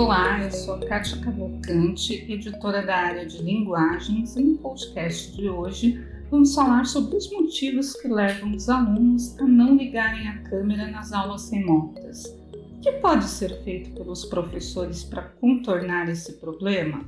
Olá, eu sou a Kátia Cavalcante, editora da área de linguagens, e no podcast de hoje vamos falar sobre os motivos que levam os alunos a não ligarem a câmera nas aulas remotas. O que pode ser feito pelos professores para contornar esse problema?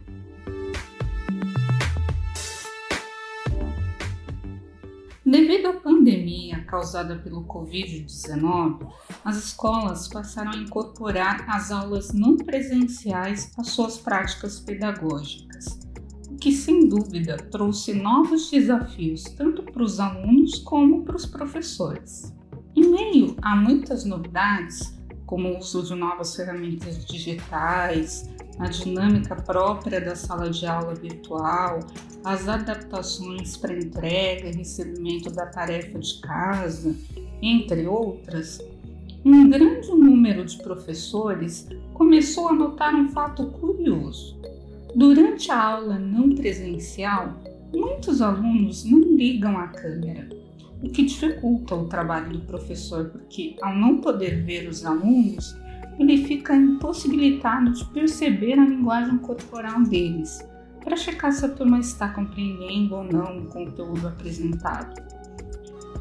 Devido à pandemia causada pelo Covid-19, as escolas passaram a incorporar as aulas não presenciais às suas práticas pedagógicas, o que sem dúvida trouxe novos desafios tanto para os alunos como para os professores. Em meio a muitas novidades, como o uso de novas ferramentas digitais, a dinâmica própria da sala de aula virtual, as adaptações para entrega e recebimento da tarefa de casa, entre outras, um grande número de professores começou a notar um fato curioso. Durante a aula não presencial, muitos alunos não ligam a câmera, o que dificulta o trabalho do professor, porque, ao não poder ver os alunos, ele fica impossibilitado de perceber a linguagem corporal deles, para checar se a turma está compreendendo ou não o conteúdo apresentado.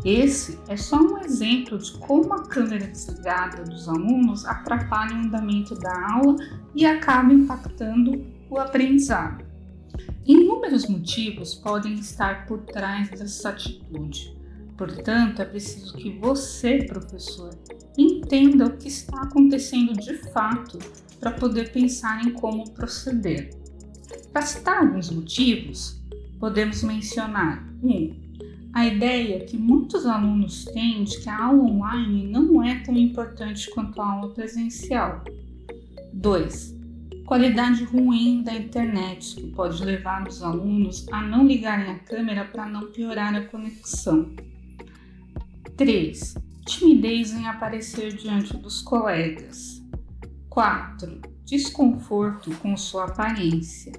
Esse é só um exemplo de como a câmera desligada dos alunos atrapalha o andamento da aula e acaba impactando o aprendizado. Inúmeros motivos podem estar por trás dessa atitude. Portanto, é preciso que você, professor, entenda o que está acontecendo de fato para poder pensar em como proceder. Para citar alguns motivos, podemos mencionar 1. Um, a ideia que muitos alunos têm de que a aula online não é tão importante quanto a aula presencial. 2. Qualidade ruim da internet, que pode levar os alunos a não ligarem a câmera para não piorar a conexão. 3 timidez em aparecer diante dos colegas. 4. Desconforto com sua aparência.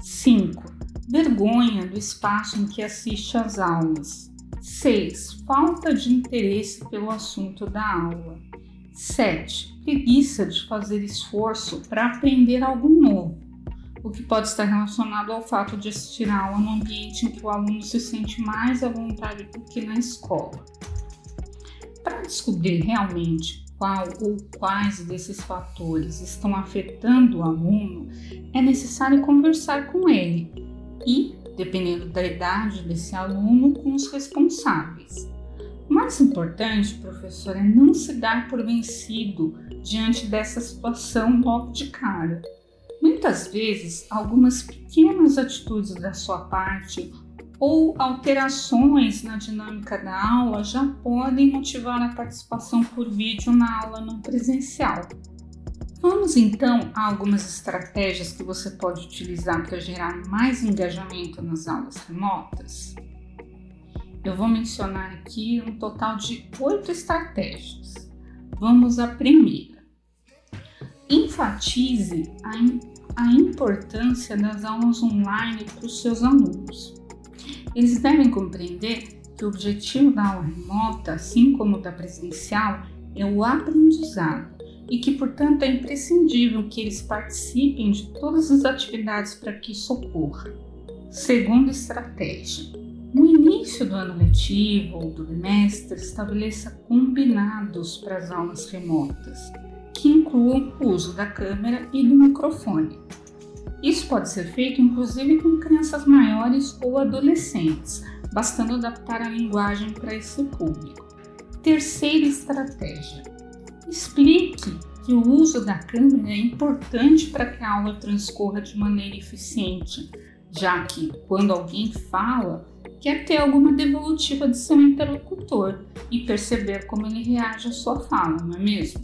5. Vergonha do espaço em que assiste às aulas. 6. Falta de interesse pelo assunto da aula. 7. Preguiça de fazer esforço para aprender algo novo, o que pode estar relacionado ao fato de assistir a aula no ambiente em que o aluno se sente mais à vontade do que na escola. Descobrir realmente qual ou quais desses fatores estão afetando o aluno, é necessário conversar com ele e, dependendo da idade desse aluno, com os responsáveis. O mais importante, professor, é não se dar por vencido diante dessa situação logo de cara. Muitas vezes, algumas pequenas atitudes da sua parte ou alterações na dinâmica da aula já podem motivar a participação por vídeo na aula não presencial. Vamos então a algumas estratégias que você pode utilizar para gerar mais engajamento nas aulas remotas? Eu vou mencionar aqui um total de oito estratégias. Vamos à primeira. Enfatize a, a importância das aulas online para os seus alunos. Eles devem compreender que o objetivo da aula remota, assim como da presencial, é o aprendizado e que, portanto, é imprescindível que eles participem de todas as atividades para que isso ocorra. Segunda estratégia: no início do ano letivo ou do bimestre, estabeleça combinados para as aulas remotas, que incluam o uso da câmera e do microfone. Isso pode ser feito inclusive com crianças maiores ou adolescentes, bastando adaptar a linguagem para esse público. Terceira estratégia: explique que o uso da câmera é importante para que a aula transcorra de maneira eficiente, já que quando alguém fala, quer ter alguma devolutiva de seu interlocutor e perceber como ele reage à sua fala, não é mesmo?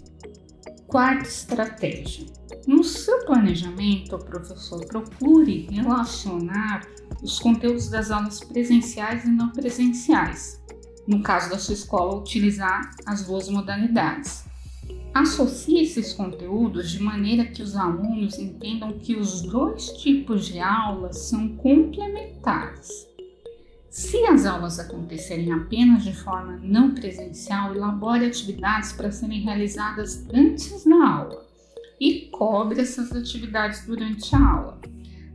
Quarta estratégia: no seu planejamento, professor, procure relacionar os conteúdos das aulas presenciais e não presenciais. No caso da sua escola, utilizar as duas modalidades. Associe esses conteúdos de maneira que os alunos entendam que os dois tipos de aulas são complementares. Se as aulas acontecerem apenas de forma não presencial, elabore atividades para serem realizadas antes da aula e cobre essas atividades durante a aula.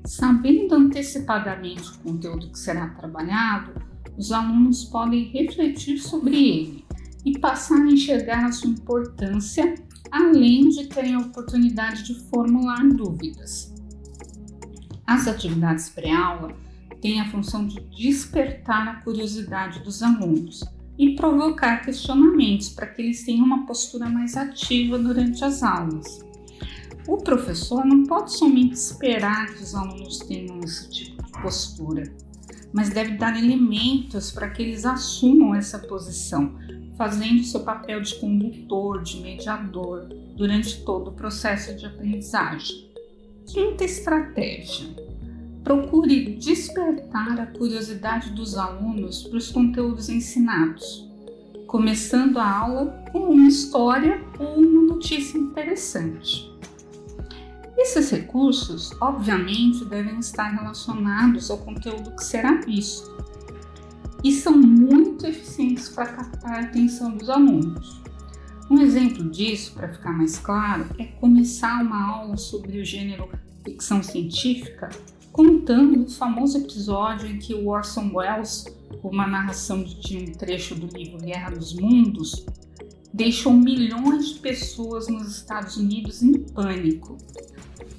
Sabendo antecipadamente o conteúdo que será trabalhado, os alunos podem refletir sobre ele e passar a enxergar a sua importância, além de terem a oportunidade de formular dúvidas. As atividades pré-aula têm a função de despertar a curiosidade dos alunos e provocar questionamentos para que eles tenham uma postura mais ativa durante as aulas. O professor não pode somente esperar que os alunos tenham esse tipo de postura, mas deve dar elementos para que eles assumam essa posição, fazendo seu papel de condutor, de mediador durante todo o processo de aprendizagem. Quinta estratégia: procure despertar a curiosidade dos alunos para os conteúdos ensinados, começando a aula com uma história ou uma notícia interessante. Esses recursos, obviamente, devem estar relacionados ao conteúdo que será visto e são muito eficientes para captar a atenção dos alunos. Um exemplo disso, para ficar mais claro, é começar uma aula sobre o gênero ficção científica contando o famoso episódio em que o Orson Welles, com uma narração de um trecho do livro Guerra dos Mundos, deixou milhões de pessoas nos Estados Unidos em pânico.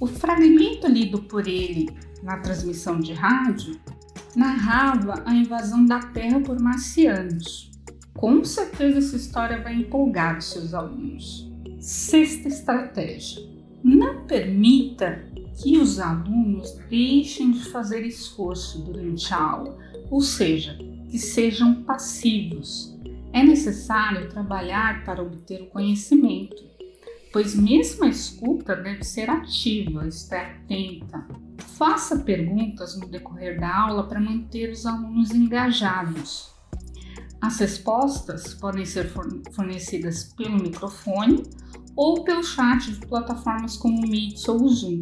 O fragmento lido por ele na transmissão de rádio narrava a invasão da Terra por marcianos. Com certeza essa história vai empolgar os seus alunos. Sexta estratégia: não permita que os alunos deixem de fazer esforço durante a aula, ou seja, que sejam passivos. É necessário trabalhar para obter o conhecimento, pois mesmo a escuta deve ser ativa, estar atenta. Faça perguntas no decorrer da aula para manter os alunos engajados. As respostas podem ser fornecidas pelo microfone ou pelo chat de plataformas como o Meet ou o Zoom.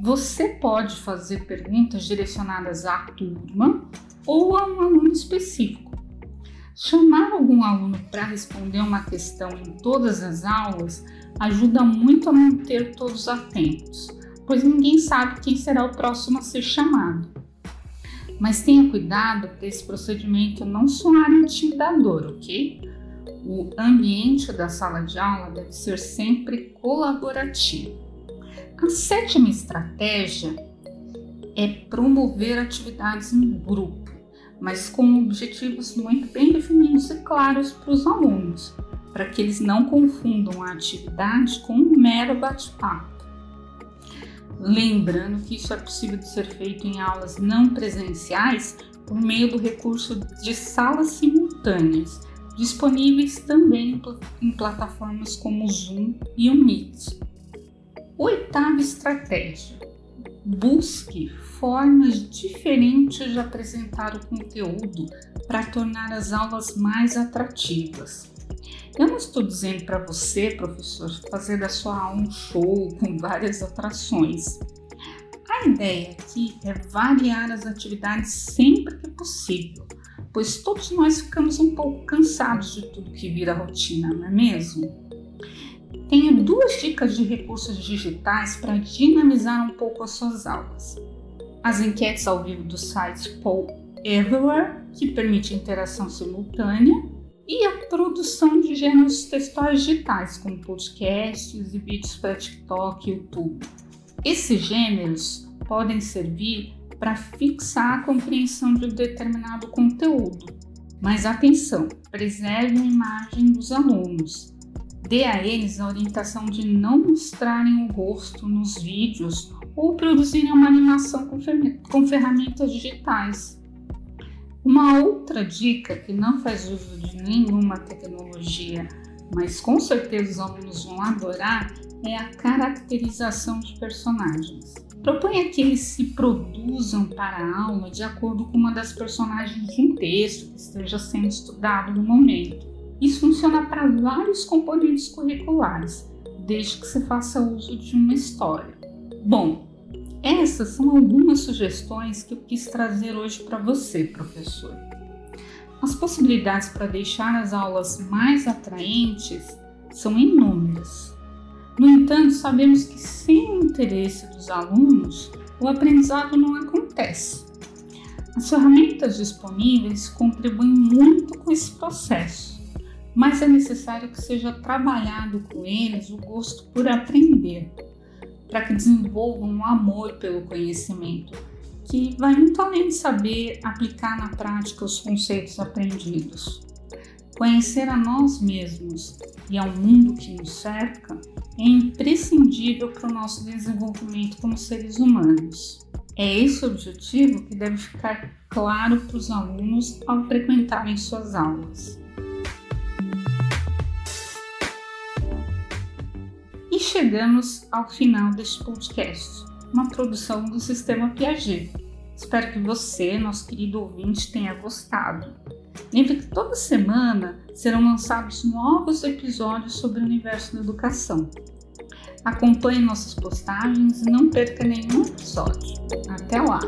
Você pode fazer perguntas direcionadas à turma ou a um aluno específico. Chamar algum aluno para responder uma questão em todas as aulas ajuda muito a manter todos atentos, pois ninguém sabe quem será o próximo a ser chamado. Mas tenha cuidado para esse procedimento não soar intimidador, ok? O ambiente da sala de aula deve ser sempre colaborativo. A sétima estratégia é promover atividades em grupo, mas com objetivos muito bem definidos e claros para os alunos, para que eles não confundam a atividade com um mero bate-papo. Lembrando que isso é possível de ser feito em aulas não presenciais por meio do recurso de salas simultâneas, disponíveis também em plataformas como o Zoom e o Meet. Oitava estratégia: busque formas diferentes de apresentar o conteúdo para tornar as aulas mais atrativas. Eu não estou dizendo para você, professor, fazer da sua aula um show com várias atrações. A ideia aqui é variar as atividades sempre que possível, pois todos nós ficamos um pouco cansados de tudo que vira rotina, não é mesmo? Tenho duas dicas de recursos digitais para dinamizar um pouco as suas aulas. As enquetes ao vivo do site Poll Everywhere, que permite interação simultânea, e a produção de gêneros textuais digitais, como podcasts e vídeos para TikTok e YouTube. Esses gêneros podem servir para fixar a compreensão de um determinado conteúdo. Mas atenção, preserve a imagem dos alunos dê a eles a orientação de não mostrarem o rosto nos vídeos ou produzirem uma animação com ferramentas digitais. Uma outra dica que não faz uso de nenhuma tecnologia, mas com certeza os alunos vão adorar, é a caracterização de personagens. Proponha que eles se produzam para a aula de acordo com uma das personagens de um texto que esteja sendo estudado no momento. Isso funciona para vários componentes curriculares, desde que se faça uso de uma história. Bom, essas são algumas sugestões que eu quis trazer hoje para você, professor. As possibilidades para deixar as aulas mais atraentes são inúmeras, No entanto, sabemos que sem o interesse dos alunos, o aprendizado não acontece. As ferramentas disponíveis contribuem muito com esse processo, mas é necessário que seja trabalhado com eles o gosto por aprender, para que desenvolvam um amor pelo conhecimento, que vai muito além de saber aplicar na prática os conceitos aprendidos. Conhecer a nós mesmos e ao mundo que nos cerca é imprescindível para o nosso desenvolvimento como seres humanos. É esse objetivo que deve ficar claro para os alunos ao frequentarem suas aulas. Chegamos ao final deste podcast, uma produção do Sistema Piaget. Espero que você, nosso querido ouvinte, tenha gostado. Lembre que toda semana serão lançados novos episódios sobre o universo da educação. Acompanhe nossas postagens e não perca nenhum episódio. Até lá!